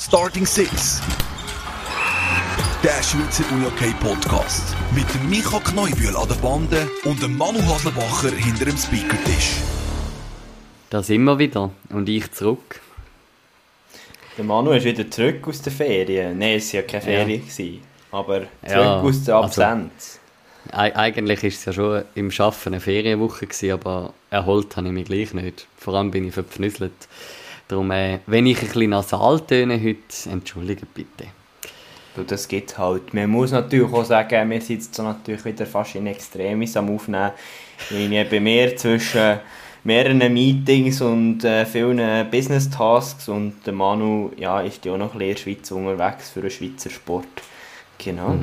Starting Six. Der Schweizer UJK Podcast. Mit dem Micha Kneubühl an der Bande und dem Manu Haslebacher hinter dem Speakertisch. Da sind wir wieder und ich zurück. Der Manu ist wieder zurück aus der Ferien. Nein, es war ja keine Ferien, Ja. aber zurück Ja, aus der also- Absenz. Eig eigentlich war es ja schon im Schaffen eine Ferienwoche, gewesen, aber erholt habe ich mich gleich nicht. Vor allem bin ich verpfnüsselt. Darum, äh, wenn ich ein bisschen nasal töne heute, entschuldige bitte. Du, das gibt halt. Man muss natürlich auch sagen, wir so natürlich wieder fast in Extremis am Aufnehmen. Ich bei mir zwischen mehreren Meetings und äh, vielen Business-Tasks und der Manu ja, ist ja auch noch ein bisschen in der Schweiz unterwegs für den Schweizer Sport. Genau.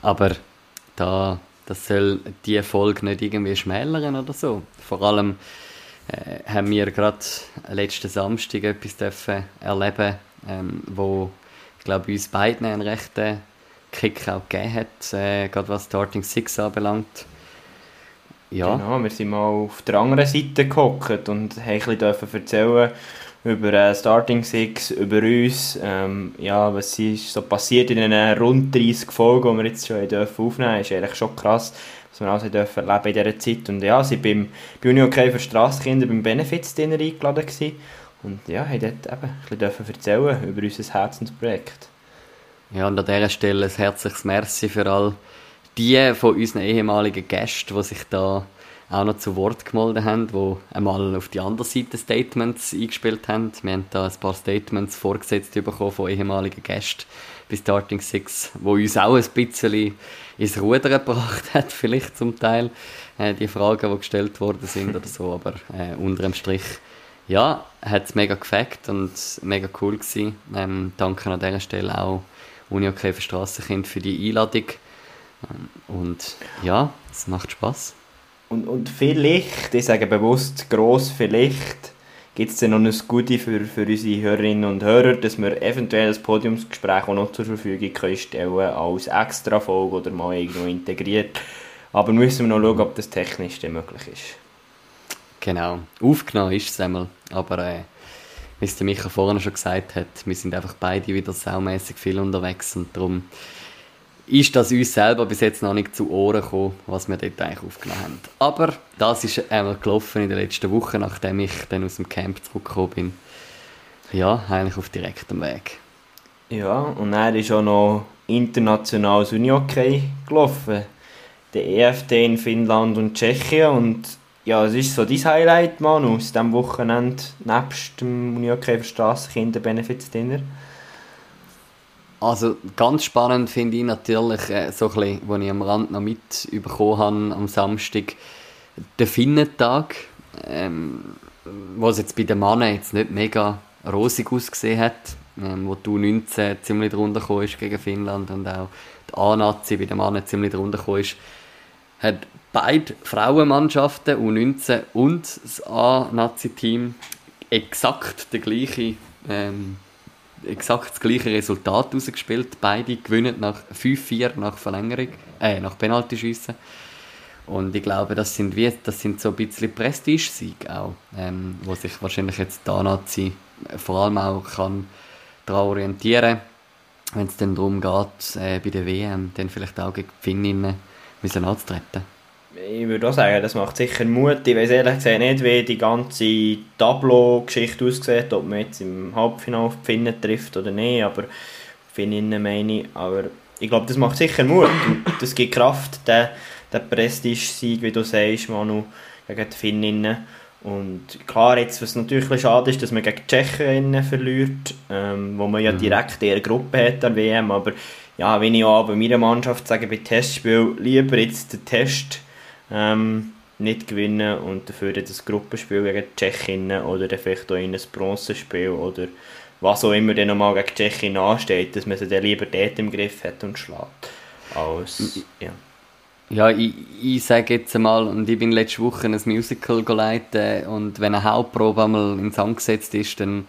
Aber da, das soll die Folge nicht irgendwie schmälern oder so. Vor allem äh, haben wir gerade letzten Samstag etwas dürfen erleben, ähm, wo ich glaube uns beiden einen rechten Kick auch gegeben hat, äh, gerade was Starting Six anbelangt. Ja, Genau, wir sind mal auf der anderen Seite gehockt und haben dürfen erzählen über äh, Starting Six, über uns, ähm, ja, was ist so passiert in den rund 30 Folgen, die wir jetzt schon dürfen aufnehmen. Dürfen, ist eigentlich schon krass, was wir alles dürfen erleben in dieser Zeit. Und ja, sie beim bei Uni okay für Strassenkinder beim Benefits-Dinner eingeladen gewesen. und ja, haben dort eben ein bisschen erzählen über unser Herzensprojekt. Ja, und an dieser Stelle ein herzliches Merci für all die von unseren ehemaligen Gästen, die sich da auch noch zu Wort gemeldet haben, die einmal auf die andere Seite Statements eingespielt haben. Wir haben da ein paar Statements vorgesetzt bekommen von ehemaligen Gästen bei Starting Six, wo uns auch ein bisschen ins Ruder gebracht hat, vielleicht zum Teil, äh, die Fragen, die gestellt worden sind oder so, aber äh, unter dem Strich ja, hat es mega gefällt und mega cool gewesen. Ähm, danke an dieser Stelle auch Uni OK für Strassenkind für die Einladung. Ähm, und ja, es macht Spaß. Und, und vielleicht, ich sage bewusst gross vielleicht, gibt es dann noch ein Gute für, für unsere Hörerinnen und Hörer, dass wir eventuell das Podiumsgespräch auch noch zur Verfügung können stellen als extra Folge oder mal irgendwo integriert. Aber müssen wir noch schauen, ob das technisch dann möglich ist. Genau. Aufgenommen ist es einmal. Aber äh, wie es der Micha vorhin schon gesagt hat, wir sind einfach beide wieder saumässig viel unterwegs und darum ist das uns selber bis jetzt noch nicht zu Ohren gekommen, was wir dort eigentlich aufgenommen haben. Aber das ist einmal gelaufen in den letzten Wochen, nachdem ich dann aus dem Camp zurückgekommen bin. Ja, eigentlich auf direktem Weg. Ja, und er ist auch noch internationales Unihockey gelaufen. Der EFT in Finnland und Tschechien. Und ja, was ist so dein Highlight, Manu, aus diesem Wochenende, nebst dem Unihockey für Strassenkinder Benefits Dinner? Also ganz spannend finde ich natürlich, äh, so ein was ich am Rand noch mitbekommen habe am Samstag, der Finnentag, ähm, was jetzt bei den Männern jetzt nicht mega rosig ausgesehen hat, ähm, wo die U19 ziemlich drunter ist gegen Finnland und auch die A-Nazi bei den Männern ziemlich drunter ist, hat beide Frauenmannschaften, U19 und das A-Nazi-Team, exakt den gleichen ähm, exakt das gleiche Resultat rausgespielt. Beide gewinnen nach 5-4 nach Verlängerung, äh, nach Penaltyschiessen. Und ich glaube, das sind, wie, das sind so ein bisschen Prestige-Siege auch, ähm, wo sich wahrscheinlich jetzt da Nazi vor allem auch kann daran orientieren, wenn es dann darum geht, äh, bei der WM dann vielleicht auch gegen die Finninnen müssen anzutreten. Ich würde auch sagen, das macht sicher Mut. Ich weiß ehrlich gesagt nicht, wie die ganze Tableau-Geschichte aussieht, ob man jetzt im Halbfinale auf die Finnen trifft oder nicht, aber Finninnen meine ich. Aber ich glaube, das macht sicher Mut und das gibt Kraft, der, der Prestige-Sieg, wie du sagst, Manu, gegen die Finninnen. Und klar, jetzt, was natürlich ein schade ist, dass man gegen die Tschechen verliert, ähm, wo man ja direkt in der Gruppe hat an WM, aber ja, wenn ich auch bei meiner Mannschaft sage, bei Testspiel lieber jetzt den Test ähm, nicht gewinnen und dafür dann das Gruppenspiel gegen die Tschechinnen oder dann vielleicht auch in ein Bronzespiel oder was auch immer dann nochmal gegen die Tschechien ansteht, dass man sie dann lieber dort im Griff hat und schlägt. Als, ja. Ja, ich, ich sage jetzt einmal, und ich bin letzte Woche ein Musical geleitet und wenn eine Hauptprobe einmal ins Sand gesetzt ist, dann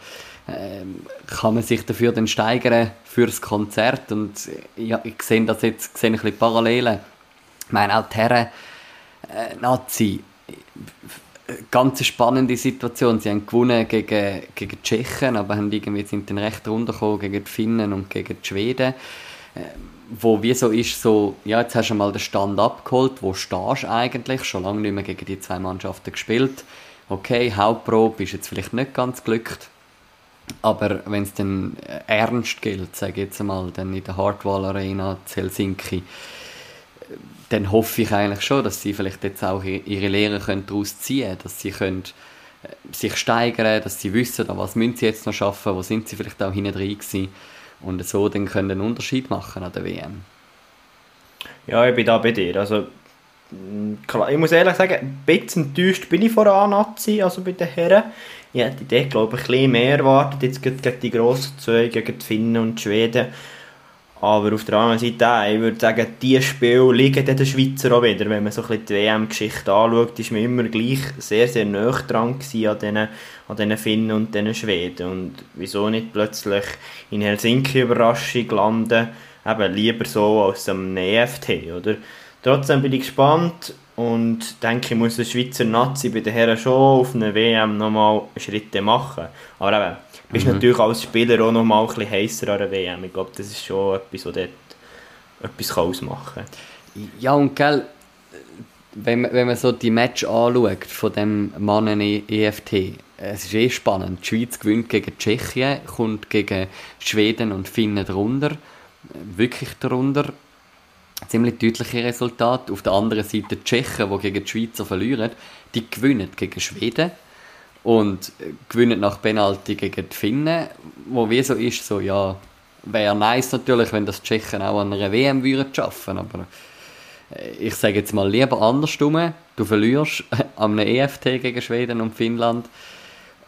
ähm, kann man sich dafür dann steigern für das Konzert und ja, ich sehe das jetzt sehe ich ein bisschen Parallelen. Ich meine, auch die Herren äh, Nazi ganz spannende Situation. Sie haben gewonnen gegen, gegen die Tschechen, aber haben irgendwie sind dann recht runtergekommen gegen die Finnen und gegen die Schweden. Äh, wo wie so ist, so, ja, jetzt hast du mal den Stand abgeholt, wo stehst du eigentlich, schon lange nicht mehr gegen die zwei Mannschaften gespielt. Okay, Hauptprobe ist jetzt vielleicht nicht ganz glückt, aber wenn es dann äh, ernst gilt, sage ich jetzt mal, dann in der Hardwall Arena zu Helsinki, dann hoffe ich eigentlich schon, dass sie vielleicht jetzt auch ihre Lehre daraus ziehen können, dass sie können äh, sich steigern, dass sie wissen, was müssen sie jetzt noch schaffen, wo sind sie vielleicht auch hinten drin gewesen und so dann können einen Unterschied machen an der WM. Ja, ich bin da bei dir. Also, ich muss ehrlich sagen, ein bisschen enttäuscht bin ich vor A-Nazi, also bei den Herren. Ich hätte dort, glaube ich, ein bisschen mehr erwartet, jetzt gegen die grossen zwei, gegen die Finnen und die Schweden. Aber auf der anderen Seite, ich würde sagen, diese Spiele liegen den Schweizer auch wieder. Wenn man so ein bisschen die WM-Geschichte anschaut, ist man immer gleich sehr, sehr nah dran an diesen, an diesen Finnen und diesen Schweden. Und wieso nicht plötzlich in Helsinki Überraschung landen, eben lieber so als am EFT, oder? Trotzdem bin ich gespannt und denke, ich muss der Schweizer Nazi bei den Herren schon auf einer WM nochmal Schritte machen. Aber eben, bist mhm. natürlich als Spieler auch noch mal ein bisschen heißer an der WM. Ich glaube, das ist schon etwas, was dort etwas ausmachen kann. Ja, und gell, wenn man, wenn man so die Match anschaut von dem Mann in EFT, es ist eh spannend. Die Schweiz gewinnt gegen Tschechien, kommt gegen Schweden und Finnen darunter. Wirklich darunter. Ziemlich deutliche Resultate. Auf der anderen Seite die Tschechen, die gegen die Schweizer verlieren, die gewinnen gegen Schweden und gewinnen nach Penalty gegen die Finnen, wo wie so ist, so ja, wäre nice natürlich, wenn das Tschechen auch an einer WM würden schaffen, aber äh, ich sage jetzt mal lieber andersrum, du verlierst am EFT gegen Schweden und Finnland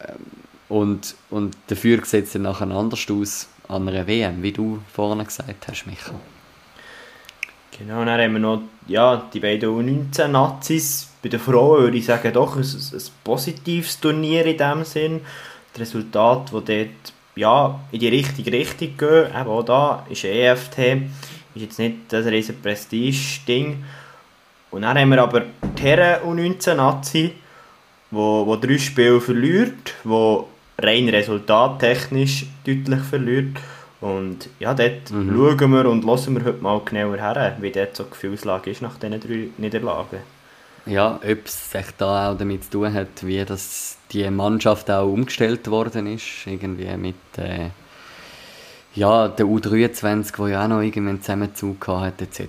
ähm, und, und dafür sieht es dann nachher anders aus an einer WM, wie du vorhin gesagt hast, Michael. Genau, dann haben wir noch ja, die beiden U19-Nazis. Bei den Frauen würde ich sagen, doch ein, ein positives Turnier in dem Sinn. Das Resultat, das dort ja, in die richtige Richtung gehen. Eben auch da ist EFT, ist jetzt nicht das riesen Prestige-Ding. Und dann haben wir aber die Herren U19-Nazi, wo, wo drei Spiele verliert, wo rein resultattechnisch deutlich verliert. Und ja, dort mhm. schauen wir und hören wir heute mal genauer her, wie dort so die Gefühlslage ist nach diesen drei Niederlagen. Ja, ob es sich da auch damit zu tun hat, wie das die Mannschaft auch umgestellt worden ist, irgendwie mit äh, ja, der U23, wo ja auch noch irgendwann Zusammenzug hat etc.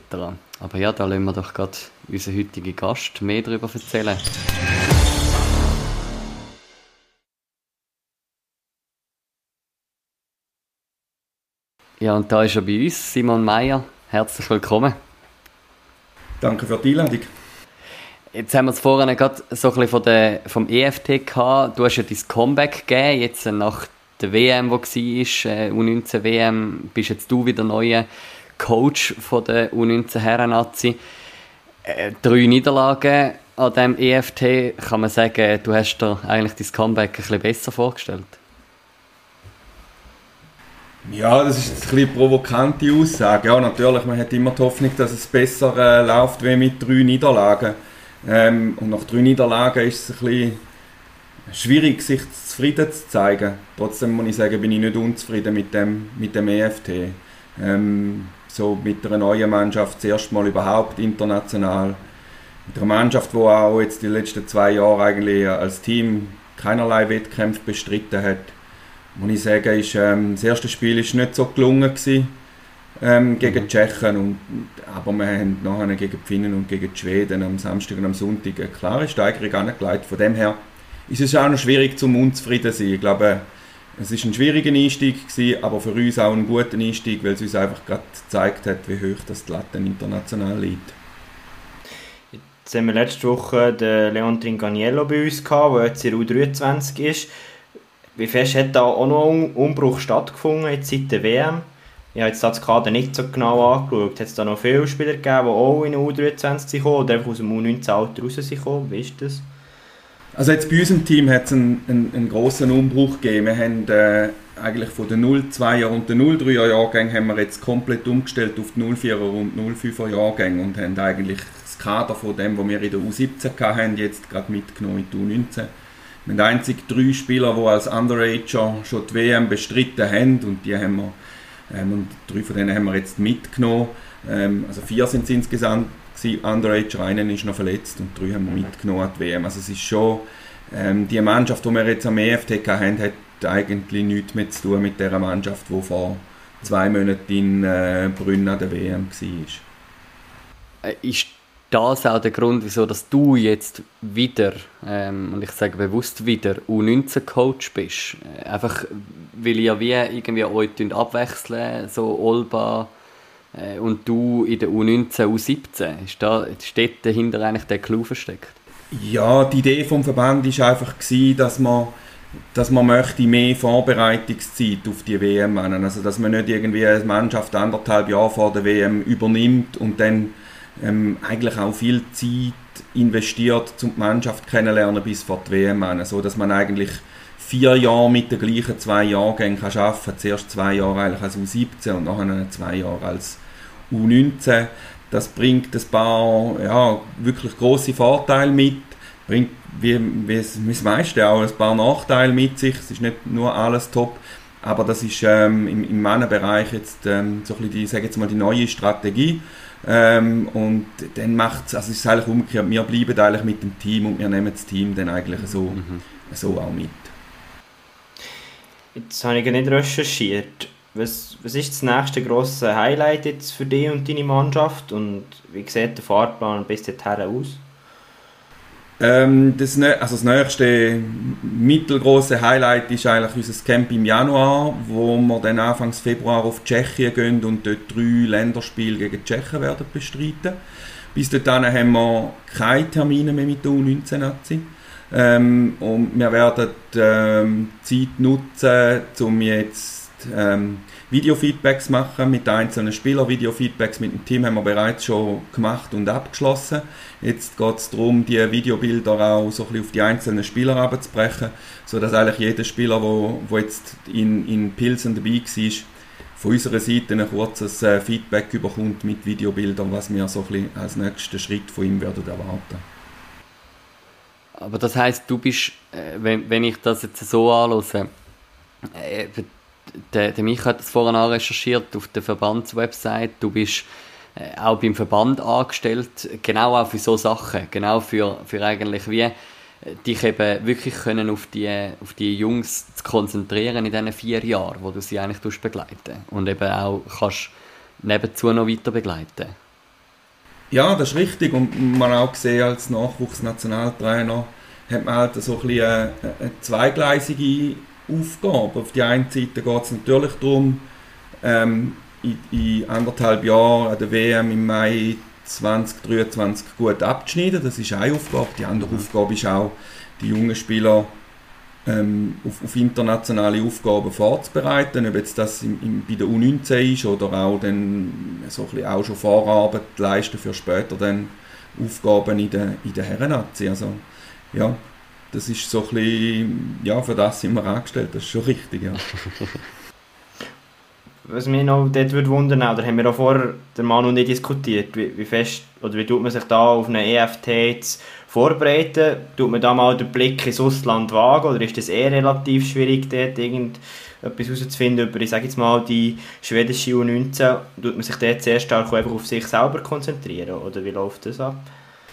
Aber ja, da lassen wir doch gerade unseren heutigen Gast mehr darüber erzählen. Ja, und da ist er bei uns, Simon Meyer. Herzlich willkommen. Danke für die Einladung. Jetzt haben wir es vorhin gerade so ein bisschen von der, vom EFT gehabt. Du hast ja dein Comeback gegeben, jetzt nach der WM, die war, äh, U19 WM, bist jetzt du wieder neuer Coach von der U19 Herren-Nazi. Äh, drei Niederlagen an diesem EFT, kann man sagen, du hast dir eigentlich dein Comeback ein bisschen besser vorgestellt? Ja, das ist eine provokante Aussage. Ja, natürlich, man hat immer die Hoffnung, dass es besser äh, läuft wie mit drei Niederlagen. Ähm, und nach drei Niederlagen ist es ein bisschen schwierig, sich zufrieden zu zeigen. Trotzdem muss ich sagen, bin ich nicht unzufrieden mit dem, mit dem EFT. Ähm, so mit einer neuen Mannschaft, zuerst mal überhaupt international. Mit einer Mannschaft, die auch jetzt die letzten zwei Jahre eigentlich als Team keinerlei Wettkämpfe bestritten hat muss ich sagen, ist, ähm, das erste Spiel ist nicht so gelungen gewesen, ähm, gegen die mhm. Tschechen. Und, aber wir haben nachher gegen die Finnen und gegen die Schweden am Samstag und am Sonntag eine klare Steigerung angelegt. Von dem her ist es auch noch schwierig, zum unzufrieden zu sein. Ich glaube, es ist ein schwieriger Einstieg gewesen, aber für uns auch ein guter Einstieg, weil es uns einfach gerade gezeigt hat, wie hoch das die Latte international liegt. Jetzt haben wir letzte Woche den Leon Tringaniello bei uns gehabt, der jetzt in U23 ist. Wie fest hat da auch noch ein Umbruch stattgefunden jetzt seit der WM? Ich habe jetzt das Kader nicht so genau angeschaut. Hat es da noch viele Spieler gegeben, die auch in der U23 sind oder einfach aus dem U19-Alter raus Wie ist das? Also jetzt bei unserem Team hat es einen, einen, einen grossen Umbruch gegeben. Wir haben äh, eigentlich von den 02er und den 03er Jahrgängen haben wir jetzt komplett umgestellt auf die 04er und 05er Jahrgänge und haben eigentlich das das Kader von dem, was wir in der U17 hatten, jetzt gerade mitgenommen in die U19. Wir haben einzig drei Spieler, die als Underager schon die WM bestritten haben und die haben wir, ähm, und drei von denen haben wir jetzt mitgenommen. Ähm, also vier sind es insgesamt Underager, einer ist noch verletzt und drei haben wir mitgenommen an die WM. Also es ist schon, ähm, die Mannschaft, die wir jetzt am EFTK haben, hat eigentlich nichts mehr zu tun mit der Mannschaft, die vor zwei Monaten in äh, Brünn an der WM war. Äh, ist das auch der Grund, wieso dass du jetzt wieder, ähm, und ich sage bewusst wieder, U19-Coach bist? Äh, einfach, weil ihr wie irgendwie euch abwechseln, so Olba äh, und du in der U19, U17. Ist da, steht dahinter eigentlich der Clou versteckt? Ja, die Idee vom Verband war einfach, gewesen, dass man dass man möchte mehr Vorbereitungszeit auf die WM machen. Also dass man nicht irgendwie eine Mannschaft anderthalb Jahre vor der WM übernimmt und dann ähm, eigentlich auch viel Zeit investiert, um die Mannschaft kennenzulernen bis vor die WM an. So dass man eigentlich vier Jahre mit den gleichen zwei Jahrgängen kann arbeiten kann. Zuerst zwei Jahre eigentlich als U17 und nachher zwei Jahre als U19. Das bringt ein paar ja, wirklich große Vorteile mit bringt wie, wie, das meiste auch ein paar Nachteile mit sich. Es ist nicht nur alles top, aber das ist ähm, im, im Männerbereich jetzt ähm, so ein bisschen die, sage jetzt mal, die neue Strategie. Ähm, und dann macht es, also es ist eigentlich umgekehrt, wir bleiben eigentlich mit dem Team und wir nehmen das Team dann eigentlich so, mhm. so auch mit. Jetzt habe ich nicht recherchiert. Was, was ist das nächste grosse Highlight jetzt für dich und deine Mannschaft und wie sieht der Fahrplan bis dahin aus? Ähm, das, also das nächste mittelgroße Highlight ist eigentlich unser Camp im Januar, wo wir dann Anfang Februar auf Tschechien gehen und dort drei Länderspiele gegen Tschechien werden bestreiten. Bis dahin haben wir keine Termine mehr mit der U19-Nazi. Ähm, und wir werden ähm, Zeit nutzen, um jetzt ähm, Videofeedbacks machen mit einzelnen Spielern. Videofeedbacks mit dem Team haben wir bereits schon gemacht und abgeschlossen. Jetzt geht es darum, die Videobilder auch so ein bisschen auf die einzelnen Spieler abzubrechen, sodass eigentlich jeder Spieler, der, der jetzt in, in Pilsen dabei war, von unserer Seite ein kurzes äh, Feedback bekommt mit Videobildern, was wir so ein bisschen als nächsten Schritt von ihm werden erwarten. Aber das heißt, du bist, äh, wenn, wenn ich das jetzt so äh, der, der Micha hat das vorhin auch recherchiert auf der Verbandswebsite. Du bist äh, auch beim Verband angestellt, genau auch für so Sachen, genau für, für eigentlich wie äh, dich eben wirklich können auf die, auf die Jungs zu konzentrieren in diesen vier Jahren, wo du sie eigentlich begleiten und eben auch kannst nebenzu noch weiter begleiten. Ja, das ist richtig und man auch gesehen als Nachwuchsnationaltrainer hat man halt so ein bisschen eine, eine zweigleisige Aufgabe. Auf die einen Seite geht es natürlich darum, ähm, in, in, anderthalb Jahren an der WM im Mai 2023 gut abzuschneiden. Das ist eine Aufgabe. Die andere mhm. Aufgabe ist auch, die jungen Spieler ähm, auf, auf, internationale Aufgaben vorzubereiten. Ob jetzt das im, im, bei der U19 ist oder auch, dann so ein bisschen auch schon Vorarbeit leisten für später dann Aufgaben in der, in der Herren-Nazi. Also, ja, das ist so ein bisschen, ja, für das sind wir angestellt, das ist schon richtig, ja. Was mich noch dort würde wundern, oder haben wir auch vorher, der Manu nicht diskutiert, wie, wie fest, oder wie tut man sich da auf eine EFT vorbereiten? Tut man da mal den Blick ins Ausland wagen, oder ist das eher relativ schwierig, dort irgendetwas herauszufinden über, ich sage jetzt mal, die schwedische U19? Tut man sich dort sehr stark einfach auf sich selber konzentrieren, oder wie läuft das ab?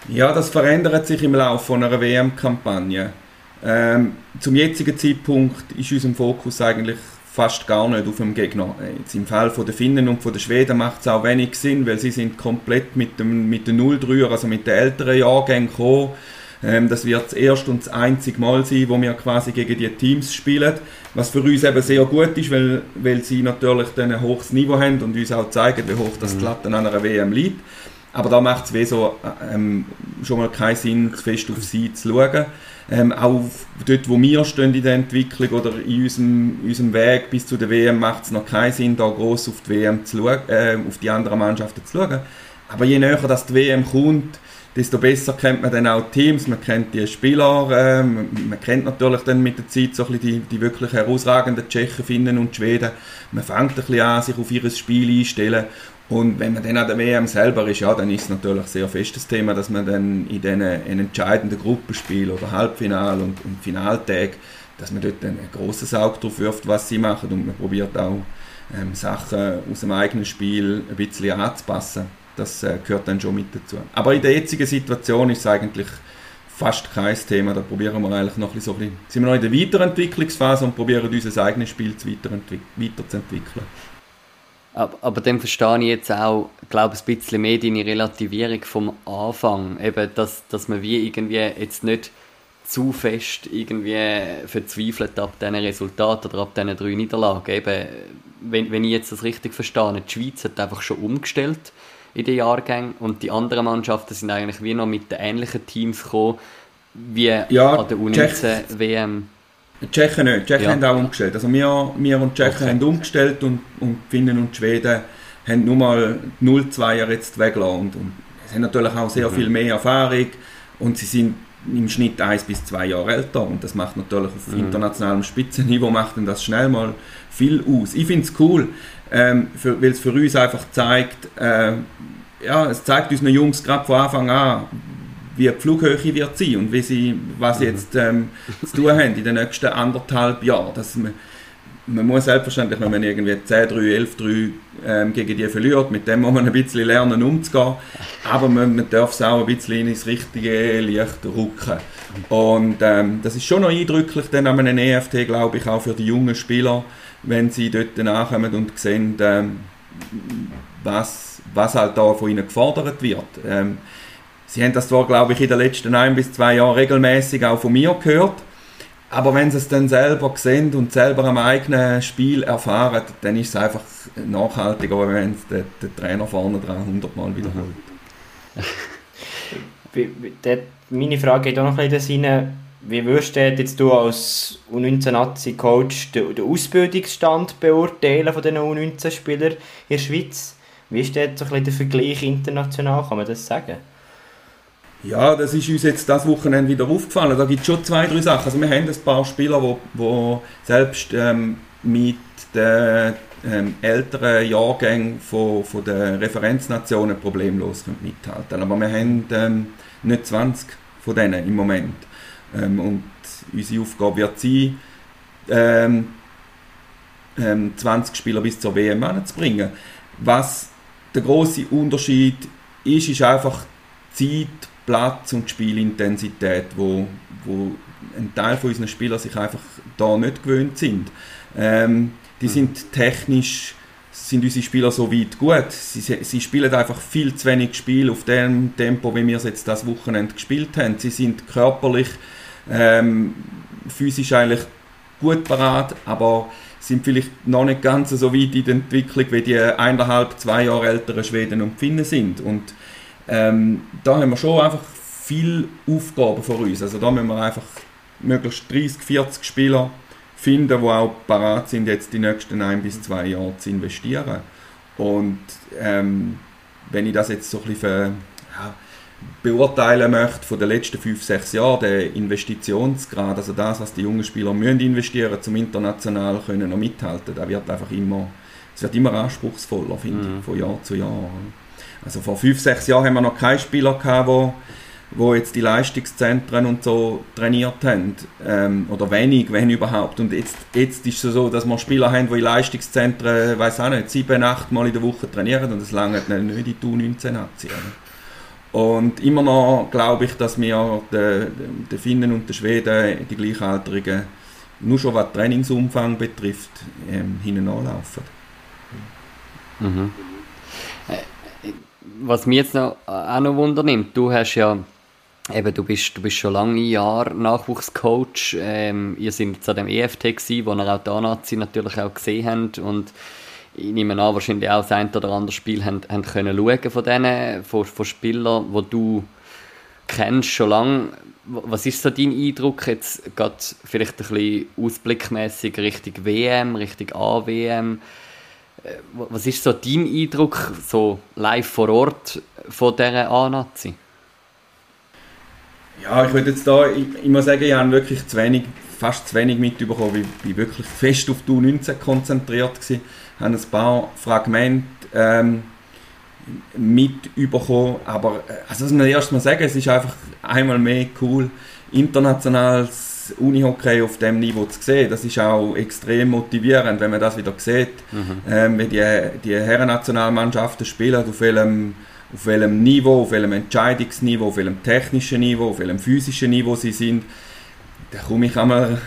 Ja, das verändert sich im Laufe einer WM-Kampagne. Ähm, zum jetzigen Zeitpunkt ist unser Fokus eigentlich fast gar nicht auf dem Gegner. Jetzt Im Fall der Finnen und der Schweden macht es auch wenig Sinn, weil sie sind komplett mit, dem, mit den 0-3er, also mit den älteren Jahrgängen gekommen. Ähm, das wird das erste und das einzige Mal sein, wo wir quasi gegen die Teams spielen, was für uns eben sehr gut ist, weil, weil sie natürlich ein hohes Niveau haben und uns auch zeigen, wie hoch das Glatt an einer WM liegt. Aber da macht es so, ähm, schon mal keinen Sinn, zu fest auf sie zu schauen. Ähm, auch dort, wo wir stehen in der Entwicklung oder in unserem, unserem Weg bis zu der WM, macht es noch keinen Sinn, da groß auf die WM zu schauen, äh, auf die anderen Mannschaften zu schauen. Aber je näher dass die WM kommt, desto besser kennt man dann auch Teams, man kennt die Spieler, äh, man kennt natürlich dann mit der Zeit so ein die, die wirklich herausragenden Tschechen, Finnen und Schweden. Man fängt ein bisschen an, sich auf ihr Spiel einzustellen Und wenn man dann an der WM selber ist, ja, dann ist es natürlich sehr festes Thema, dass man dann in diesen entscheidenden Gruppenspielen oder Halbfinal und, und Finaltag, dass man dort ein großes Auge drauf wirft, was sie machen und man probiert auch ähm, Sachen aus dem eigenen Spiel ein bisschen anzupassen. Das äh, gehört dann schon mit dazu. Aber in der jetzigen Situation ist es eigentlich fast kein Thema. Da probieren wir eigentlich noch ein bisschen so ein bisschen, sind wir noch in der Weiterentwicklungsphase und probieren unser eigenes Spiel zu weiterzuentwickeln. Aber, aber dann verstehe ich jetzt auch, glaube ich, ein bisschen mehr deine Relativierung vom Anfang. Eben, dass, dass man wie irgendwie jetzt nicht zu fest irgendwie verzweifelt ab diesen Resultaten oder ab diesen drei Niederlagen. Eben, wenn, wenn ich jetzt das richtig verstehe, die Schweiz hat einfach schon umgestellt in den Jahrgängen und die anderen Mannschaften sind eigentlich wie noch mit den ähnlichen Teams gekommen wie ja, an der U19-WM. Die Tschechen nicht. Die Tschechen ja. haben auch umgestellt. Also wir, wir und die Tschechen okay. haben umgestellt und, und Finnen und Schweden haben nur mal 0-2er jetzt weggelassen. Und, und sie haben natürlich auch sehr mhm. viel mehr Erfahrung und sie sind im Schnitt eins bis zwei Jahre älter und das macht natürlich auf mhm. internationalem Spitzenniveau macht das schnell mal viel aus. Ich finde es cool, ähm, weil es für uns einfach zeigt, äh, ja, es zeigt unseren Jungs gerade von Anfang an, wie die Flughöhe wird sein und wie sie, was sie jetzt ähm, zu tun haben in den nächsten anderthalb Jahren. Dass man, man muss selbstverständlich, wenn man irgendwie 10-3, 11-3 ähm, gegen die verliert, mit dem muss man ein bisschen lernen umzugehen, aber man, man darf es auch ein bisschen ins richtige Licht rücken. Und ähm, das ist schon noch eindrücklich dann an einem EFT, glaube ich, auch für die jungen Spieler, wenn sie dort nachkommen und sehen, ähm, was, was halt da von ihnen gefordert wird. Ähm, sie haben das zwar, glaube ich, in den letzten ein bis zwei Jahren regelmäßig auch von mir gehört, aber wenn sie es dann selber sehen und selber am eigenen Spiel erfahren, dann ist es einfach nachhaltiger, wenn es der, der Trainer vorne dran hundertmal wiederholt. Meine Frage geht auch noch ein bisschen rein. Wie würdest du jetzt du als U19-Nazi-Coach den, den, Ausbildungsstand beurteilen von den U19-Spielern in der Schweiz? Wie ist dort so ein bisschen der Vergleich international, kann man das sagen? Ja, das ist uns jetzt das Wochenende wieder aufgefallen. Da gibt es schon zwei, drei Sachen. Also wir haben ein paar Spieler, die, die selbst ähm, mit den ähm, älteren Jahrgängen von, von den Referenznationen problemlos mithalten können. Aber wir haben ähm, nicht 20 von denen im Moment. Ähm, und unsere Aufgabe wird sein, ähm, 20 ähm, Spieler bis zur WM anzubringen. Was der große Unterschied ist, ist einfach Zeit, Platz und Spielintensität, wo, wo ein Teil von unseren Spielern sich einfach da nicht gewöhnt sind. Ähm, die mhm. sind technisch sind unsere Spieler so weit gut. Sie, sie spielen einfach viel zu wenig Spiel auf dem Tempo, wie wir es jetzt das Wochenende gespielt haben. Sie sind körperlich, ähm, physisch eigentlich gut parat, aber sind vielleicht noch nicht ganz so weit in der Entwicklung, wie die eineinhalb, zwei Jahre älteren Schweden und Finnen sind. Und ähm, da haben wir schon einfach viele Aufgaben vor uns. Also da müssen wir einfach möglichst 30, 40 Spieler finden, die auch parat sind, jetzt die nächsten ein bis zwei Jahre zu investieren. Und ähm, wenn ich das jetzt so ein bisschen ja, beurteilen möchte von den letzten fünf, sechs Jahren, der Investitionsgrad, also das, was die jungen Spieler müssen investieren zum international können noch mithalten, da wird einfach immer, es wird immer anspruchsvoller, finde mhm. ich, von Jahr zu Jahr. Also vor fünf, sechs Jahren haben wir noch keinen Spieler gehabt, wo, wo jetzt die Leistungszentren und so trainiert haben. Ähm, oder wenig, wenn überhaupt. Und jetzt, jetzt ist es so, dass wir Spieler haben, die in Leistungszentren, weiß auch nicht, sieben, acht Mal in der Woche trainieren und das lange nicht in die U19 abziehen. Und immer noch glaube ich, dass wir den, den Finnen und den Schweden, die Gleichaltrigen, nur schon was Trainingsumfang betrifft, ähm, hinten anlaufen. Mhm was mich jetzt noch, äh, auch noch wundernimmt, du hast ja Eben, du bist, du bist schon lange Jahre Nachwuchscoach. Ähm, ihr seid jetzt an dem EFT gewesen, wo ihr auch die Nazi natürlich auch gesehen habt und ich nehme an, wahrscheinlich auch das ein oder andere Spiel haben, haben können schauen von denen, von, von Spielern, die du kennst schon lange. Was ist so dein Eindruck jetzt gerade vielleicht ein bisschen ausblickmäßig Richtung WM, Richtung AWM? Äh, was ist so dein Eindruck, so live vor Ort von dieser A-Nazi? Ja, ich würde jetzt da, ich, ich, muss sagen, ich habe wirklich zu wenig, fast zu wenig mitbekommen, ich bin wirklich fest auf die U19 konzentriert gewesen, habe ein paar Fragmente ähm, mit überkommen. Aber äh, also was man erst mal sagen, es ist einfach einmal mehr cool, internationales Unihockey auf dem Niveau zu sehen. Das ist auch extrem motivierend, wenn man das wieder sieht. Mhm. Ähm, wenn die, die Herrennationalmannschaften spielen, auf welchem, auf welchem Niveau, auf welchem Entscheidungsniveau, auf welchem technischen Niveau, auf welchem physischen Niveau sie sind, da komme ich einmal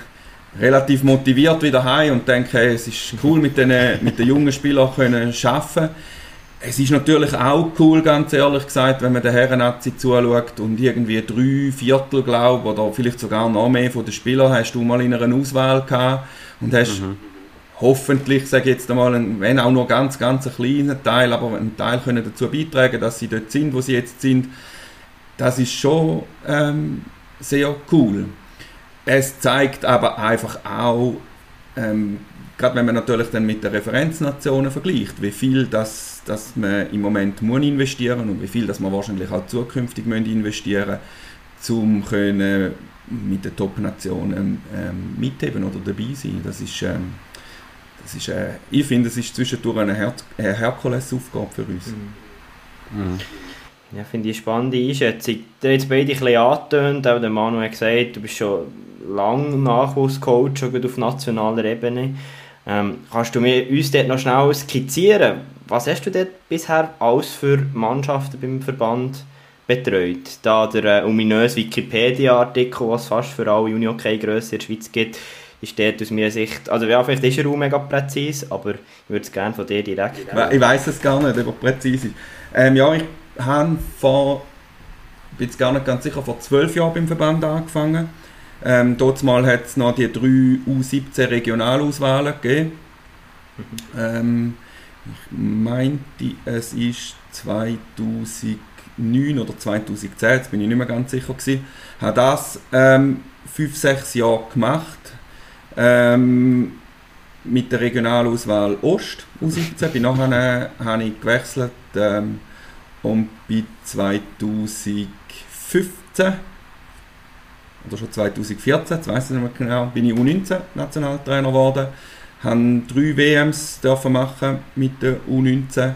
relativ motiviert wieder heim und denke, es ist cool, mit den, mit den jungen Spielern können arbeiten es ist natürlich auch cool, ganz ehrlich gesagt, wenn man den Herren-Nazi zuschaut und irgendwie drei Viertel, glaube oder vielleicht sogar noch mehr von den Spielern hast du mal in einer Auswahl gehabt und hast mhm. hoffentlich, sage ich jetzt einmal, wenn auch nur ganz, ganz einen kleinen Teil, aber einen Teil können dazu beitragen, dass sie dort sind, wo sie jetzt sind. Das ist schon ähm, sehr cool. Es zeigt aber einfach auch, ähm, gerade wenn man natürlich dann mit den Referenznationen vergleicht, wie viel das, das man im Moment muss investieren und wie viel das man wahrscheinlich auch zukünftig investieren um können mit den Top-Nationen ähm, mitheben oder dabei sein. Das ist, ähm, das ist äh, ich finde, es ist zwischendurch eine, Her eine Herkulesaufgabe für uns. Mhm. Mhm. Ja, finde ich eine spannende Einschätzung. Du hast jetzt beide ein bisschen angetönt, auch der Manu hat gesagt, du bist schon lange Nachwuchscoach, schon auf nationaler Ebene. Ähm, kannst du mir uns dort noch schnell skizzieren, was hast du dort bisher alles für Mannschaften beim Verband betreut? Da der äh, ominöse Wikipedia-Artikel, was fast für alle Unihockey-Grössen in der Schweiz gibt, ist dort aus meiner Sicht, also ja, vielleicht ist er auch mega präzise, aber ich würde es gerne von dir direkt Ich weiß es gar nicht, ob er präzise ist. Ähm, ja, ich habe vor, bin jetzt gar nicht ganz sicher, vor zwölf Jahren beim Verband angefangen. Ähm, dort mal hat es noch die drei U17 Regionalauswahlen gegeben. Mhm. Ähm, ich meinte, es ist 2009 oder 2010, jetzt bin ich nicht mehr ganz sicher gewesen, habe das ähm, fünf, sechs Jahre gemacht. Ähm, mit der Regionalauswahl Ost U17. Bin nachher habe ich gewechselt ähm, und bei 2015 oder schon 2014, ich weiß nicht mehr genau, bin ich U19-Nationaltrainer geworden. Habe drei WMs dürfen machen mit der U19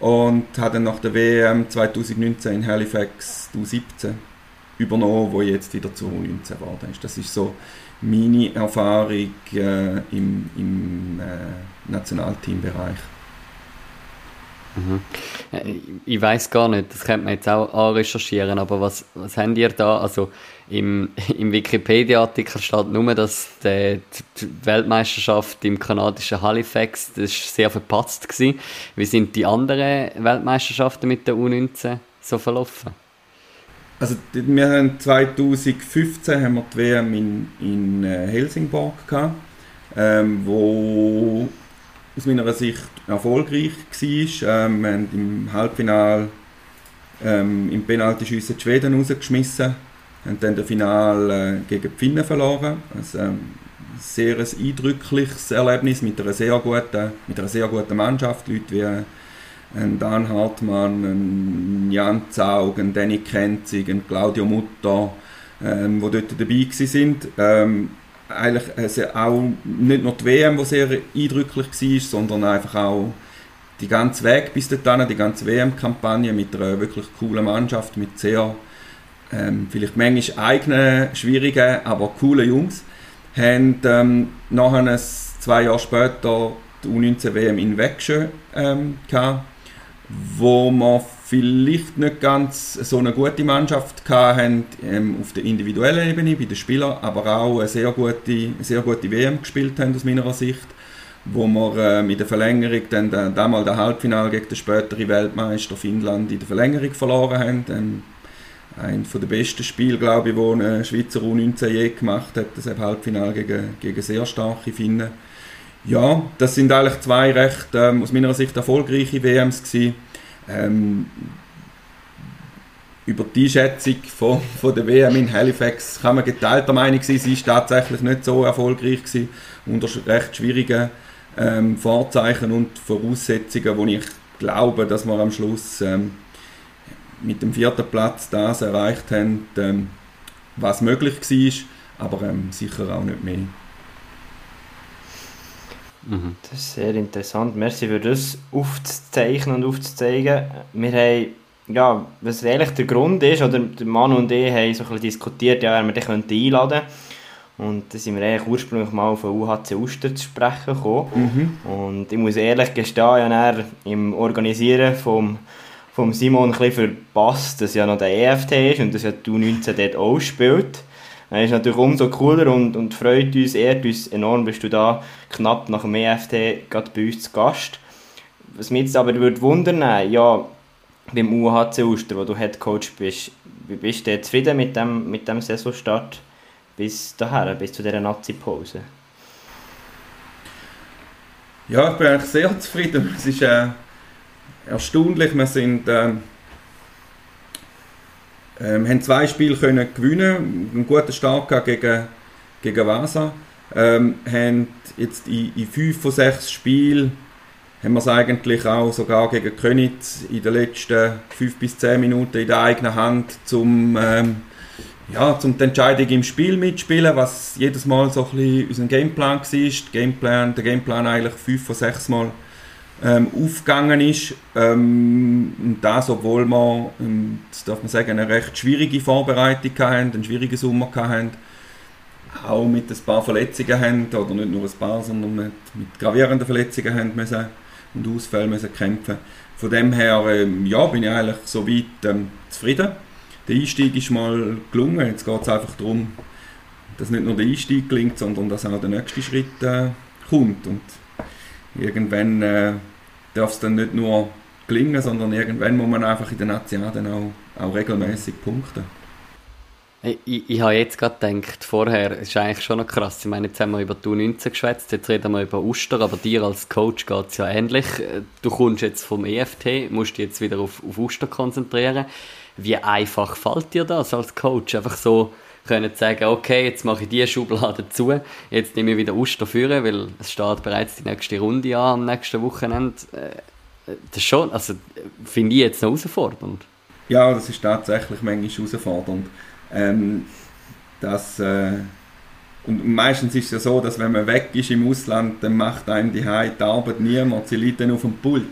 und habe dann nach der WM 2019 in Halifax U17 übernommen, wo ich jetzt wieder zur U19 geworden ist. Das ist so meine Erfahrung äh, im, im äh, Nationalteambereich. Mhm. Ich weiß gar nicht, das könnte man jetzt auch recherchieren, aber was, was habt ihr da? Also im, im Wikipedia-Artikel steht nur, dass die, die, Weltmeisterschaft im kanadischen Halifax das ist sehr verpatzt war. Wie sind die anderen Weltmeisterschaften mit der U19 so verlaufen? Also wir haben 2015 haben wir die WM in, in äh, Helsingborg gehabt, ähm, wo aus meiner Sicht erfolgreich war. Ähm, wir haben im Halbfinale ähm, im Penaltyschiessen die Schweden rausgeschmissen, haben dann das Finale äh, gegen die Finnen verloren. Also, ähm, sehr ein eindrückliches Erlebnis mit einer sehr guten, mit einer sehr guten Mannschaft. Leute wie äh, ein Dan Hartmann, ein Jan Zaug, ein Danny Kenzig, ein Claudio Mutter, ähm, die dort dabei waren. Ähm, eigentlich also auch nicht nur die WM, die sehr eindrücklich war, sondern einfach auch die ganze Weg bis dahin, die ganze WM-Kampagne mit einer wirklich coolen Mannschaft, mit sehr ähm, vielleicht manchmal eigenen, schwierigen, aber coolen Jungs, haben ähm, nachher zwei Jahre später die U19 WM in Växjö ähm, wo wir vielleicht nicht ganz so eine gute Mannschaft hatten ähm, auf der individuellen Ebene bei den Spielern, aber auch eine sehr gute, sehr gute WM gespielt haben aus meiner Sicht, wo wir äh, mit der Verlängerung dann damals der Halbfinale gegen den späteren Weltmeister Finnland in der Verlängerung verloren haben. Ähm, ein von der besten Spiele, glaube ich, wo Schweizer U19 je gemacht hat, das Halbfinale gegen, gegen sehr starke Finnen. Ja, das sind eigentlich zwei recht ähm, aus meiner Sicht erfolgreiche WMs gewesen ähm, über die Einschätzung von, von der WM in Halifax kann man geteilter Meinung sein. Sie ist tatsächlich nicht so erfolgreich gewesen, unter recht schwierigen ähm, Vorzeichen und Voraussetzungen, wo ich glaube, dass wir am Schluss ähm, mit dem vierten Platz das erreicht haben, ähm, was möglich war, aber ähm, sicher auch nicht mehr. Mhm. Das ist sehr interessant. Merci für das aufzuzeichnen und aufzuzeigen. Wir haben, ja, was eigentlich der Grund ist, oder der Mann und ich haben so ein bisschen diskutiert, ja, wer wir den einladen könnten. Und da sind wir eigentlich ursprünglich mal auf UHC Uster zu sprechen gekommen. Mhm. Und ich muss ehrlich gestehen, ja, im Organisieren vom, vom Simon ein bisschen verpasst, dass ja noch der EFT ist und dass ja die U19 dort auch spielt. Das ist natürlich umso cooler und, und freut uns, ehrt uns enorm, bist du da knapp nach dem EFT gerade bei uns zu Gast. Was mich jetzt aber würde wundern, ja, beim UHC Uster, wo du Head Coach bist, wie bist du zufrieden mit dem, mit dem Saisonstart bis dahin, bis zu dieser Nazi-Pause? Ja, ich bin eigentlich sehr zufrieden. Es ist äh, erstaunlich, wir sind... Äh, ähm, haben zwei Spiele können gewinnen, einen guten Start gegen, gegen Vasa. Ähm, haben jetzt in, in fünf von sechs Spielen haben wir es eigentlich auch sogar gegen Könitz in den letzten fünf bis zehn Minuten in der eigenen Hand zum ähm, ja, zum die Entscheidung im Spiel mitspielen, was jedes Mal so ein bisschen unser Gameplan war. Gameplan, der Gameplan eigentlich fünf von sechs Mal ähm, aufgegangen ist. Ähm, das, obwohl wir, ähm, das darf man sagen, eine recht schwierige Vorbereitung hatten, einen schwierigen Sommer hatten, auch mit ein paar Verletzungen haben, oder nicht nur ein paar, sondern mit, mit gravierenden Verletzungen haben müssen und Ausfällen müssen kämpfen. Von dem her, ähm, ja, bin ich eigentlich soweit ähm, zufrieden. Der Einstieg ist mal gelungen. Jetzt geht es einfach darum, dass nicht nur der Einstieg gelingt, sondern dass auch der nächste Schritt äh, kommt. Und irgendwann äh, darf es dann nicht nur gelingen, sondern irgendwann muss man einfach in den Nationen auch, auch regelmäßig punkten. Ich, ich, ich habe jetzt gerade gedacht, vorher, ist eigentlich schon noch krass, ich meine, jetzt haben wir über die U19 geschwätzt, jetzt reden wir über Uster, aber dir als Coach geht es ja ähnlich. Du kommst jetzt vom EFT, musst dich jetzt wieder auf, auf Uster konzentrieren. Wie einfach fällt dir das als Coach? Einfach so können sagen, okay, jetzt mache ich diese Schublade zu, jetzt nehme ich wieder Uster führen, weil es steht bereits die nächste Runde an am nächsten Wochenende. Äh, das ist schon, also finde ich jetzt noch herausfordernd. Ja, das ist tatsächlich manchmal herausfordernd. Ähm, das, äh, und meistens ist es ja so, dass wenn man weg ist im Ausland, dann macht einem die, die Arbeit niemand, sie liegt dann auf dem Pult.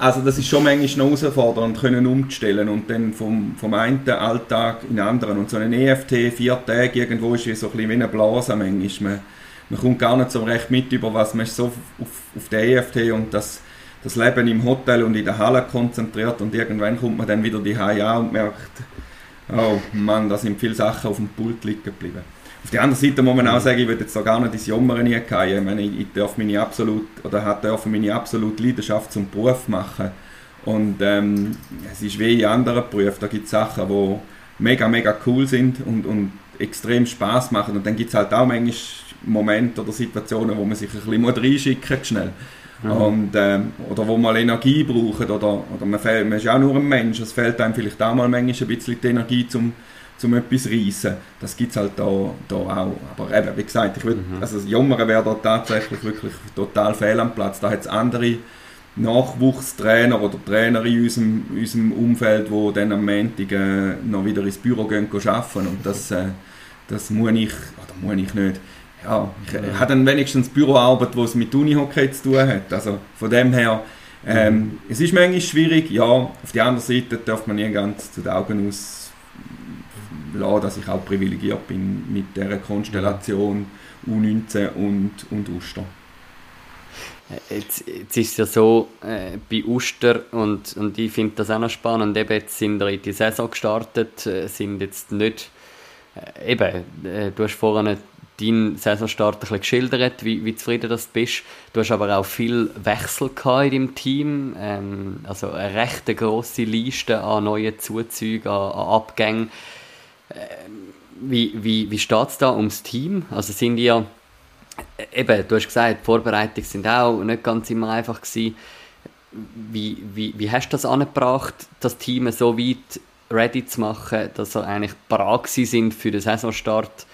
Also das ist schon manchmal noch herausfordernd, können umzustellen und dann vom, vom einen Alltag in den anderen. Und so ein EFT, vier Tage irgendwo, ist wie so ein bisschen wie eine Blase manchmal. Man, man kommt gar nicht so recht mit über was, man ist so auf, auf den EFT und das, das Leben im Hotel und in der Halle konzentriert und irgendwann kommt man dann wieder die an und merkt, oh Mann, da sind viele Sachen auf dem Pult liegen geblieben. Auf der anderen Seite muss man auch sagen, ich würde jetzt da gar nicht ins Jammern gehen. Ich, meine, ich darf meine absolut, oder darf meine absolute Leidenschaft zum Beruf machen. Und ähm, es ist wie in anderen Berufen, da gibt es Sachen, die mega, mega cool sind und, und extrem Spaß machen. Und dann gibt es halt auch manchmal Momente oder Situationen, wo man sich ein bisschen reinschicken muss, schnell. Mhm. Und, ähm, oder wo man Energie braucht, oder, oder man, fehlt, man ist ja auch nur ein Mensch, es fehlt einem vielleicht auch mal manchmal ein bisschen die Energie, zum zum etwas reissen. Das gibt es halt da, da auch. Aber eben, wie gesagt, ich würd, mhm. also Jammern wäre da tatsächlich wirklich total fehl am Platz. Da hat es andere Nachwuchstrainer oder Trainer in unserem, unserem Umfeld, die dann am Montag äh, noch wieder ins Büro gehen, gehen arbeiten. Und das, äh, das muss ich, oder muss ich nicht. Ja, ich, ich habe dann wenigstens Büroarbeit, die es mit Unihockey zu tun hat. Also von dem her, ähm, mhm. es ist manchmal schwierig, ja. Auf der anderen Seite darf man nie ganz zu den Augen aus lassen, dass ich auch privilegiert bin mit dieser Konstellation U19 und, und Uster. Jetzt, jetzt ist es ja so, äh, bei Uster, und, und ich finde das auch noch spannend, eben jetzt sind wir in die Saison gestartet, äh, sind jetzt nicht, äh, eben, äh, du hast vorhin deinen Saisonstart ein bisschen geschildert, wie, wie zufrieden du bist. Du hast aber auch viel Wechsel in deinem Team, ähm, also eine recht grosse Liste an neuen Zuzügen, an, an Abgängen. Wie, wie, wie steht es da ums Team? Also sind ihr, eben, du hast gesagt, die Vorbereitungen sind auch nicht ganz immer einfach gewesen. Wie, wie, wie hast du das angebracht, das Team so weit ready zu machen, dass sie eigentlich bereit sind für den Saisonstart,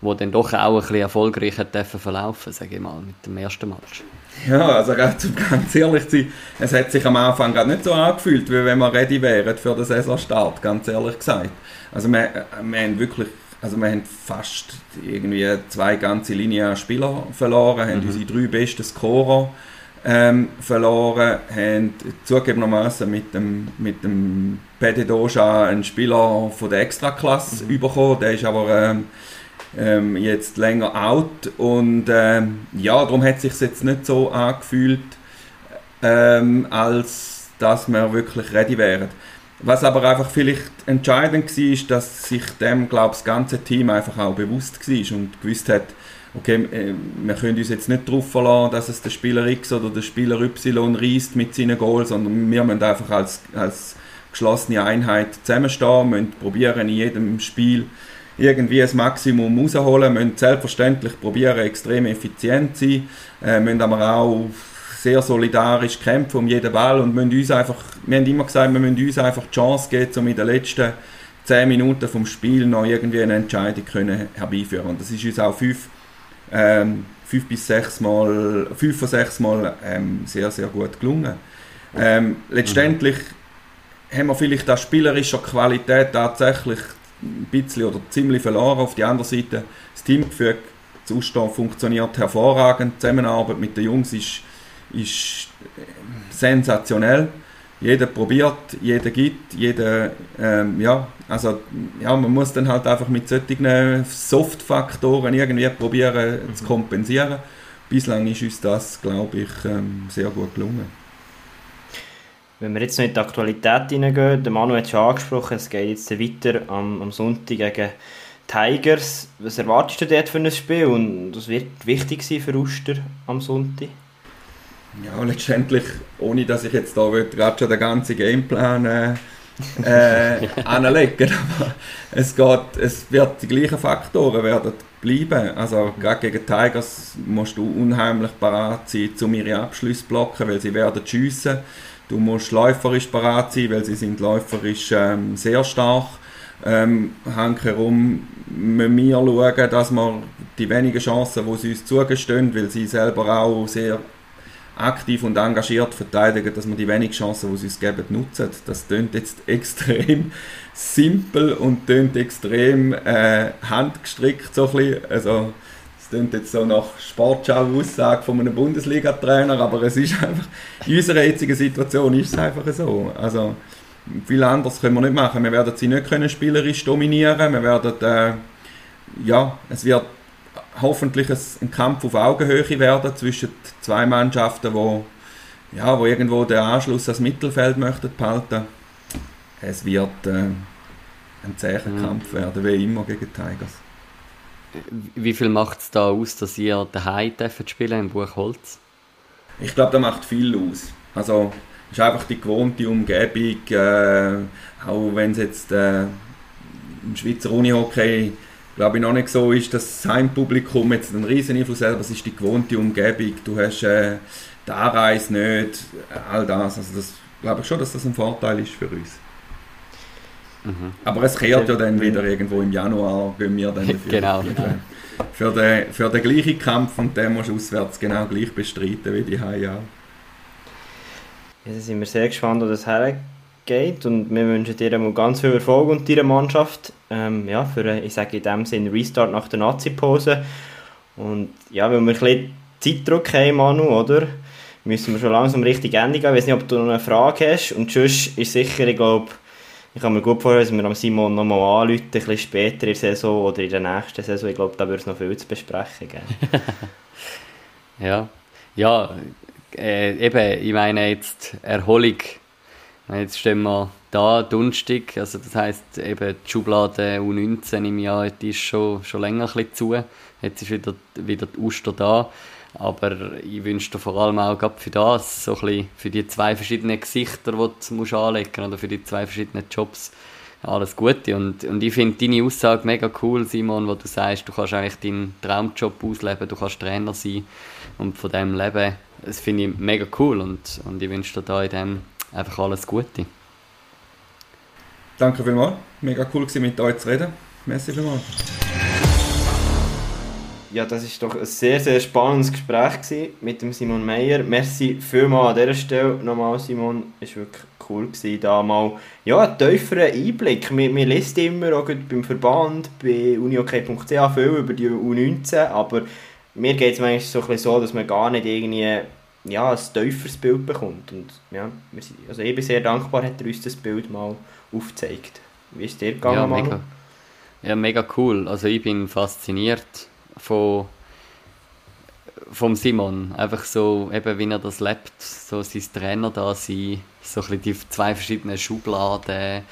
wo dann doch auch ein bisschen erfolgreich dürfen verlaufen, sage ich mal, mit dem ersten Match? Ja, also um ganz ehrlich zu sein, es hat sich am Anfang gerade nicht so angefühlt, wie wenn wir ready wären für den Saisonstart, ganz ehrlich gesagt. Also wir, wir haben wirklich also wir haben fast irgendwie zwei ganze Linien Spieler verloren, haben mhm. unsere drei besten Scorer ähm, verloren, haben zugegebenermaßen mit dem, mit dem Doja einen Spieler von der Extraklasse mhm. bekommen, der ist aber ähm, ähm, jetzt länger out und ähm, ja, darum hat es sich jetzt nicht so angefühlt, ähm, als dass wir wirklich ready wären. Was aber einfach vielleicht entscheidend war, ist, dass sich dem, glaube das ganze Team einfach auch bewusst war und gewusst hat, okay, äh, wir können uns jetzt nicht darauf verlassen, dass es der Spieler X oder der Spieler Y reißt mit seinen Goals, sondern wir müssen einfach als, als geschlossene Einheit zusammenstehen, müssen probieren in jedem Spiel irgendwie das Maximum rausholen, müssen selbstverständlich probieren, extrem effizient zu sein, äh, müssen aber auch sehr solidarisch kämpfen um jeden Ball und müssen uns einfach, wir haben immer gesagt, wir müssen uns einfach die Chance geben, um in den letzten 10 Minuten vom Spiel noch irgendwie eine Entscheidung können herbeiführen. Und das ist uns auch fünf, ähm, fünf bis sechs Mal, fünf von sechs Mal ähm, sehr, sehr gut gelungen. Ähm, letztendlich mhm. haben wir vielleicht an spielerischer Qualität tatsächlich ein bisschen oder ziemlich verloren. Auf der anderen Seite, das Teamgefüge, das Ausstehen funktioniert hervorragend. Die Zusammenarbeit mit den Jungs ist ist sensationell. Jeder probiert, jeder gibt, jeder, ähm, ja, also ja, man muss dann halt einfach mit solchen Soft-Faktoren irgendwie probieren mhm. zu kompensieren. Bislang ist uns das, glaube ich, ähm, sehr gut gelungen. Wenn wir jetzt noch in die Aktualität hineingehen, der Manu hat es schon angesprochen, es geht jetzt weiter am, am Sonntag gegen Tigers. Was erwartest du dort für ein Spiel und was wird wichtig sein für Uster am Sonntag? Ja, letztendlich, ohne dass ich jetzt da gerade schon den ganzen Gameplan äh, äh, anlegen aber es, geht, es wird die gleichen Faktoren werden bleiben. Also gerade gegen Tigers musst du unheimlich parat sein, um ihre Abschlüsse zu blocken, weil sie werden schiessen. Du musst läuferisch parat sein, weil sie sind läuferisch ähm, sehr stark. Ähm, herum müssen wir schauen, dass wir die wenigen Chancen, die sie uns zugestehen, weil sie selber auch sehr aktiv und engagiert verteidigen, dass wir die wenigen Chancen, die sie uns geben, nutzen. Das klingt jetzt extrem simpel und klingt extrem äh, handgestrickt so ein bisschen. Also, klingt jetzt so nach Sportschau-Aussage von einem Bundesliga-Trainer, aber es ist einfach, in unserer jetzigen Situation ist es einfach so. Also, viel anderes können wir nicht machen. Wir werden sie nicht können spielerisch dominieren. Wir werden, äh, ja, es wird hoffentlich ein Kampf auf Augenhöhe werden zwischen zwei Mannschaften, wo, ja, wo irgendwo den Anschluss ans Mittelfeld möchten behalten. Es wird äh, ein zäher mhm. Kampf werden, wie immer gegen Tigers. Wie viel macht es da aus, dass ihr daheim spielen im Buchholz? Ich glaube, das macht viel aus. Also ist einfach die gewohnte Umgebung, äh, auch wenn es jetzt äh, im Schweizer Unihockey glaube ich, noch nicht so ist, dass das Heimpublikum jetzt einen riesen Einfluss hat, aber es ist die gewohnte Umgebung, du hast äh, die Anreise nicht, all das, also das glaube ich schon, dass das ein Vorteil ist für uns. Mhm. Aber es kehrt ja dann wieder irgendwo im Januar, gehen wir dann dafür. genau. Für, den, für den gleichen Kampf und den musst du auswärts genau gleich bestreiten wie die. Ja, sind wir sehr gespannt, wo das hergeht geht und wir wünschen dir ganz viel Erfolg und deiner Mannschaft ähm, ja, für einen, ich sage in dem Sinne Restart nach der Nazi-Pose und ja, wenn wir ein bisschen Zeitdruck haben, Manu, oder? müssen wir schon langsam richtig Ende gehen. Ich weiß nicht, ob du noch eine Frage hast und sonst ist sicher, ich glaube, ich kann mir gut vorstellen, dass wir am Simon nochmal anrufen, ein bisschen später in der Saison oder in der nächsten Saison. Ich glaube, da wird es noch viel zu besprechen geben. ja, ja äh, eben, ich meine jetzt Erholung Jetzt stehen wir da, Dunstig, also das heisst eben die Schublade U19 im Jahr, die ist schon, schon länger ein bisschen zu. Jetzt ist wieder, wieder die Oster da. Aber ich wünsche dir vor allem auch für das, so ein bisschen für die zwei verschiedenen Gesichter, die du musst anlegen oder für die zwei verschiedenen Jobs, alles Gute. Und, und ich finde deine Aussage mega cool, Simon, wo du sagst, du kannst eigentlich deinen Traumjob ausleben, du kannst Trainer sein und von dem leben. Das finde ich mega cool und, und ich wünsche dir da in dem einfach alles Gute. Danke vielmals. Mega cool gewesen, mit euch zu reden. Merci vielmals. Ja, das ist doch ein sehr, sehr spannendes Gespräch mit dem Simon Meyer. Merci vielmals an dieser Stelle nochmal, Simon. Es war wirklich cool gewesen, da mal ja, einen tieferen Einblick. Man, man liest immer auch beim Verband, bei uniok.ch viel über die U19, aber mir geht es manchmal so, ein bisschen so, dass man gar nicht irgendwie ja, ein tieferes Bild bekommt. Und, ja, also ich bin sehr dankbar, hat er uns das Bild mal aufgezeigt. Wie ist dir gegangen, ja, mega, ja, mega cool. Also ich bin fasziniert von vom Simon. Einfach so, eben wie er das lebt, so sein Trainer da sein, so ein bisschen die zwei verschiedenen Schubladen,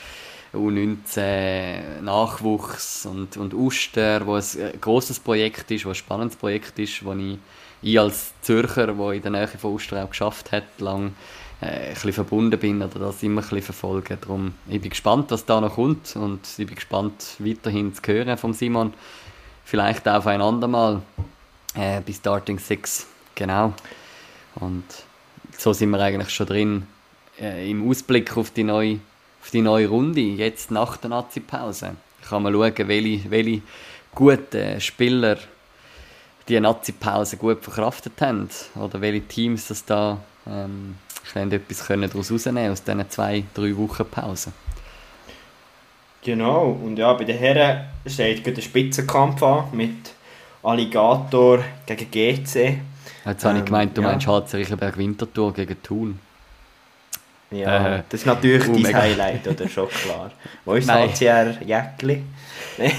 U19, Nachwuchs und, und Uster, wo ein grosses Projekt ist, wo ein spannendes Projekt ist, wo ich, ich als Zürcher, der in der Nähe von Uster auch geschafft hat, lang äh, ein bisschen verbunden bin oder das immer ein bisschen verfolge. Darum, ich bin gespannt, was da noch kommt und ich bin gespannt, weiterhin zu hören von Simon. Vielleicht auch ein andermal äh, bei Starting Six, genau. Und so sind wir eigentlich schon drin äh, im Ausblick auf die, neue, auf die neue Runde, jetzt nach der Nazi-Pause. Kann man schauen, welche, welche guten Spieler die Nazi-Pause gut verkraftet haben oder welche Teams das da ähm, etwas können daraus rausnehmen aus diesen zwei, drei Wochen Pause. Genau, und ja, bei den Herren steht der Spitzenkampf an mit Alligator gegen GC. Jetzt habe ich ähm, gemeint, du ja. meinst HC Riechenberg Winterthur gegen Thun. Ja, äh, das ist natürlich uh, dein Highlight, oder? Schon klar. Wo ist HCR Jäckli? äh.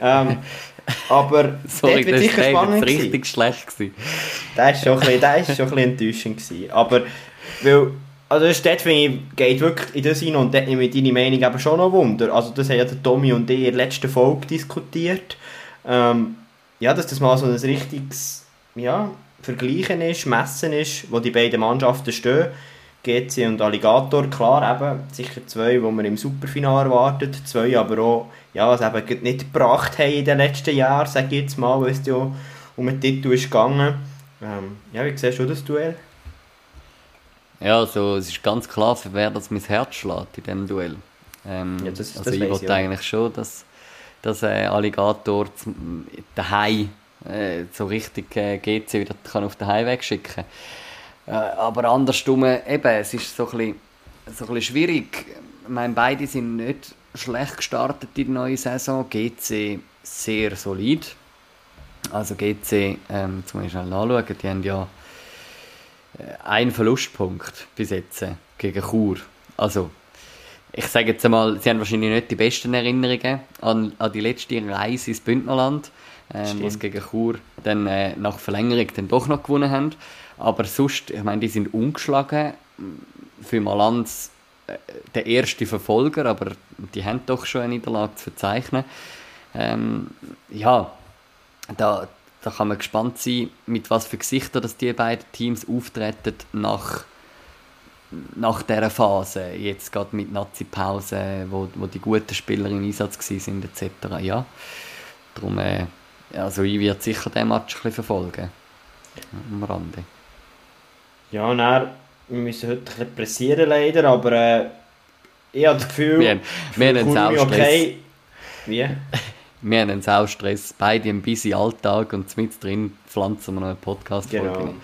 ähm, aber Sorry, das sicher spannend richtig schlecht gewesen. Das war schon, ein bisschen, schon ein bisschen enttäuschend. Gewesen. Aber, weil, also das dort, finde ich, geht wirklich in das rein und dort nehme ich deine Meinung eben schon noch Wunder. Also das haben ja der Tommy und ich in der letzten Folge diskutiert. Ähm, ja, dass das mal so ein richtiges ja, Vergleichen ist, Messen ist, wo die beiden Mannschaften stehen. GC und Alligator, klar, eben, sicher zwei, die man im Superfinale erwartet, zwei aber auch, ja, was eben nicht gebracht haben in den letzten Jahren, sage ich jetzt mal, weil es ja um den Titel ist gegangen. Ähm, ja, wie siehst du das Duell? Ja, also es ist ganz klar, für wer das mein Herz schlägt in diesem Duell. Ähm, ja, das, also das ich wollte eigentlich schon, dass dass äh, Alligator daheim äh, so richtig äh, GC wieder kann auf den Heimweg schicken äh, aber andersrum, eben, es ist so ein bisschen, so ein bisschen schwierig. Ich meine, beide sind nicht schlecht gestartet in der neuen Saison. GC sehr solid. Also GC, ähm, ich schnell nachschauen, die haben ja äh, einen Verlustpunkt bis jetzt äh, gegen Chur. Also ich sage jetzt einmal, sie haben wahrscheinlich nicht die besten Erinnerungen an, an die letzte Reise ins Bündnerland, ähm, wo sie gegen Chur dann äh, nach Verlängerung dann doch noch gewonnen haben. Aber sonst, ich meine, die sind ungeschlagen. Für Malanz äh, der erste Verfolger, aber die haben doch schon eine Niederlage zu verzeichnen. Ähm, ja, da, da kann man gespannt sein, mit was für Gesichtern dass die beiden Teams auftreten nach nach dieser Phase, jetzt gerade mit Nazi-Pause, wo, wo die guten Spieler im Einsatz waren etc. Ja, darum, äh, also ich werde sicher den Match ein bisschen verfolgen, am Rande. Ja, dann, wir müssen heute ein bisschen pressieren leider, aber äh, ich habe das Gefühl, wir, wir haben einen okay. Wie? Wir haben einen Saustress, beide einen busy Alltag und mit drin pflanzen wir noch einen Podcast genau.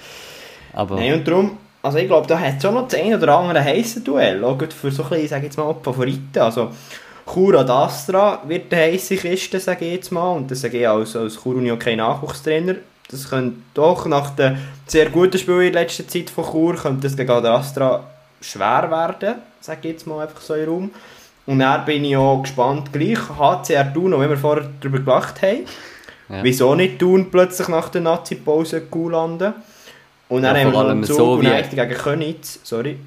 Aber Nein, und darum also ich glaube, da hat es schon noch das ein oder andere heiße Duell, auch für so ein bisschen, sage jetzt mal, Favoriten. Also Chur ad Astra wird eine heisse Kiste, sage ich jetzt mal, und das sage ich als, als Chur Uni kein Nachwuchstrainer. Das könnte doch nach dem sehr guten Spiel in letzter Zeit von Chur, könnte das gegen ad Astra schwer werden, sage ich jetzt mal einfach so in Raum. Und dann bin ich auch gespannt, gleich HCR Thun, wie wir vorher darüber gelacht haben. Ja. Wieso nicht Thun plötzlich nach der Nazi-Pause gut landen? Und dann ja, haben wir allem so wie gegen Königs, sorry.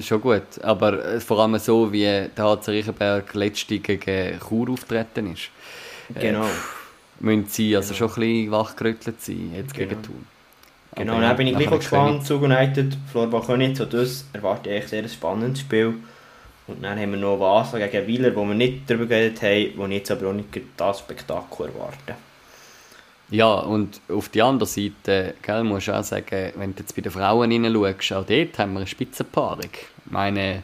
Schon gut, aber äh, vor allem so, wie der HC Riechenberg letzte gegen Chur auftreten ist. Äh, genau. Äh, müssen sie also genau. schon ein bisschen wachgerüttelt sein, jetzt genau. gegen Thun. Genau, und dann bin ich gleich auch gespannt, Zug United, Florbach Königs, und das erwarte ich sehr ein spannendes Spiel. Und dann haben wir noch Vasa gegen Wieler, wo wir nicht darüber geredet haben, wo ich jetzt aber auch nicht das Spektakel erwarte. Ja, und auf der anderen Seite, gell, musst du auch sagen, wenn du jetzt bei den Frauen hineinschaust, auch dort haben wir eine Spitzenpaarung. Ich meine,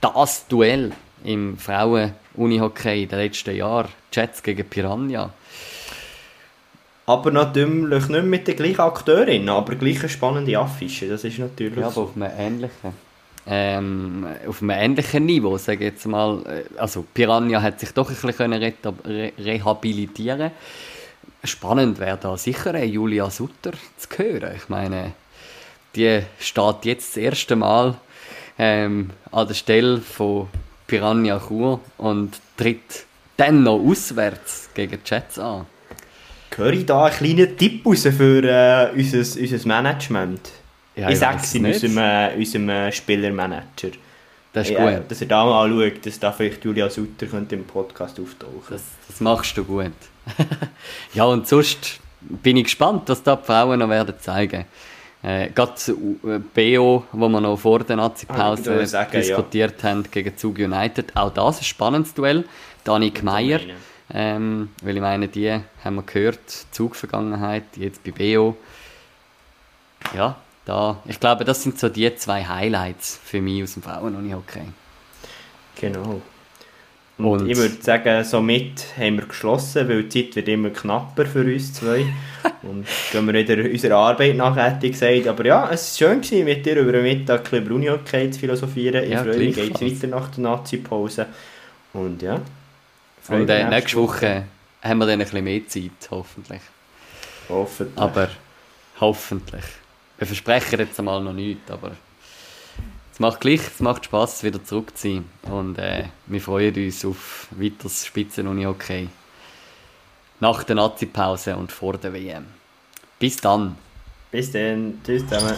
das Duell im Frauen-Unihockey in den letzten Jahren, Jets gegen Piranha. Aber natürlich nicht mit der gleichen Akteurin, aber gleich eine spannende Affische, das ist natürlich Ja, aber auf einem ähnlichen, ähm, auf einem ähnlichen Niveau, sage jetzt mal. Äh, also Piranha hat sich doch ein bisschen re re rehabilitieren Spannend wäre da sicher eine Julia Sutter zu hören. Ich meine, die steht jetzt das erste Mal ähm, an der Stelle von Piranha Chur und tritt dann noch auswärts gegen die Jets an. Höre ich da einen kleinen Tipp raus für äh, unser, unser Management? Ja, ich sage es in unserem, äh, unserem äh, Spielermanager. Das ist Ja, gut. dass er da mal schaut, dass da vielleicht Julia Sutter könnte im Podcast auftauchen Das, das machst du gut. ja, und sonst bin ich gespannt, was da die Frauen noch werden zeigen. Äh, Gerade äh, BO, wo wir noch vor der Ah, ich Nazi-Pause würde sagen, ja. diskutiert haben gegen Zug United. Auch das ein spannendes Duell. Danik Meier, ähm, weil ich meine, die haben wir gehört, Zug-Vergangenheit, jetzt bei BO. Ja, da, ich glaube, das sind so die zwei Highlights für mich aus dem Frauen-Unihockey. Genau. Und, Und- ich würde sagen, somit haben wir geschlossen, weil die Zeit wird immer knapper für uns zwei. und gehen wir wieder unserer Arbeit nach, hätte ich gesagt. Aber ja, es war schön, gewesen, mit dir über den Mittag ein bisschen über Unihockey zu philosophieren. Ich Ja, freue mich, geht weiter nach der Nazi-Pause. Und ja. Und äh, nächste Woche haben wir dann ein bisschen mehr Zeit, hoffentlich. Hoffentlich. Aber hoffentlich. Wir versprechen jetzt einmal noch nichts, aber es macht gleich, es macht Spaß, wieder zurück zu sein. Und äh, wir freuen uns auf weiteres Spitzenuni-Hockey. Nach der Nazi-Pause und vor der WM. Bis dann. Bis dann. Tschüss zusammen.